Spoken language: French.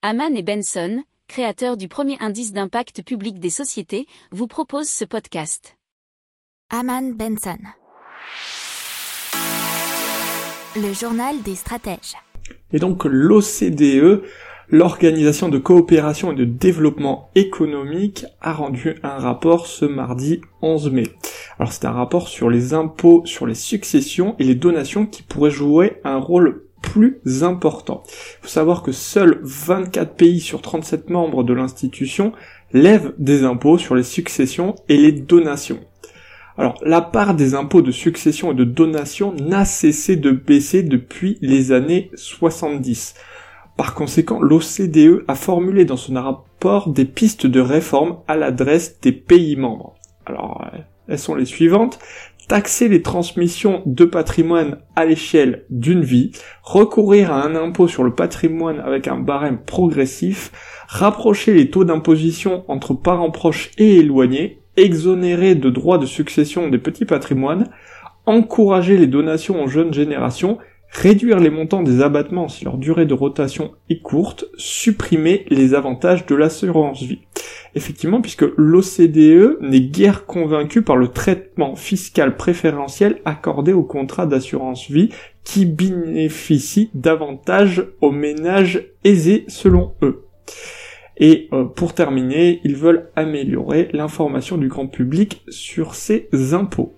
Haman et Benson, créateurs du premier indice d'impact public des sociétés, vous proposent ce podcast. Haman Benson. Le journal des stratèges. Et donc l'OCDE, l'Organisation de coopération et de développement économique, a rendu un rapport ce mardi 11 mai. Alors c'est un rapport sur les impôts sur les successions et les donations qui pourraient jouer un rôle important. Il faut savoir que seuls 24 pays sur 37 membres de l'institution lèvent des impôts sur les successions et les donations. Alors, la part des impôts de succession et de donation n'a cessé de baisser depuis les années 70. Par conséquent, l'OCDE a formulé dans son rapport des pistes de réforme à l'adresse des pays membres. Alors, euh, elles sont les suivantes taxer les transmissions de patrimoine à l'échelle d'une vie, recourir à un impôt sur le patrimoine avec un barème progressif, rapprocher les taux d'imposition entre parents proches et éloignés, exonérer de droits de succession des petits patrimoines, encourager les donations aux jeunes générations réduire les montants des abattements si leur durée de rotation est courte, supprimer les avantages de l'assurance vie. Effectivement, puisque l'OCDE n'est guère convaincu par le traitement fiscal préférentiel accordé aux contrats d'assurance vie qui bénéficient davantage aux ménages aisés selon eux. Et euh, pour terminer, ils veulent améliorer l'information du grand public sur ces impôts.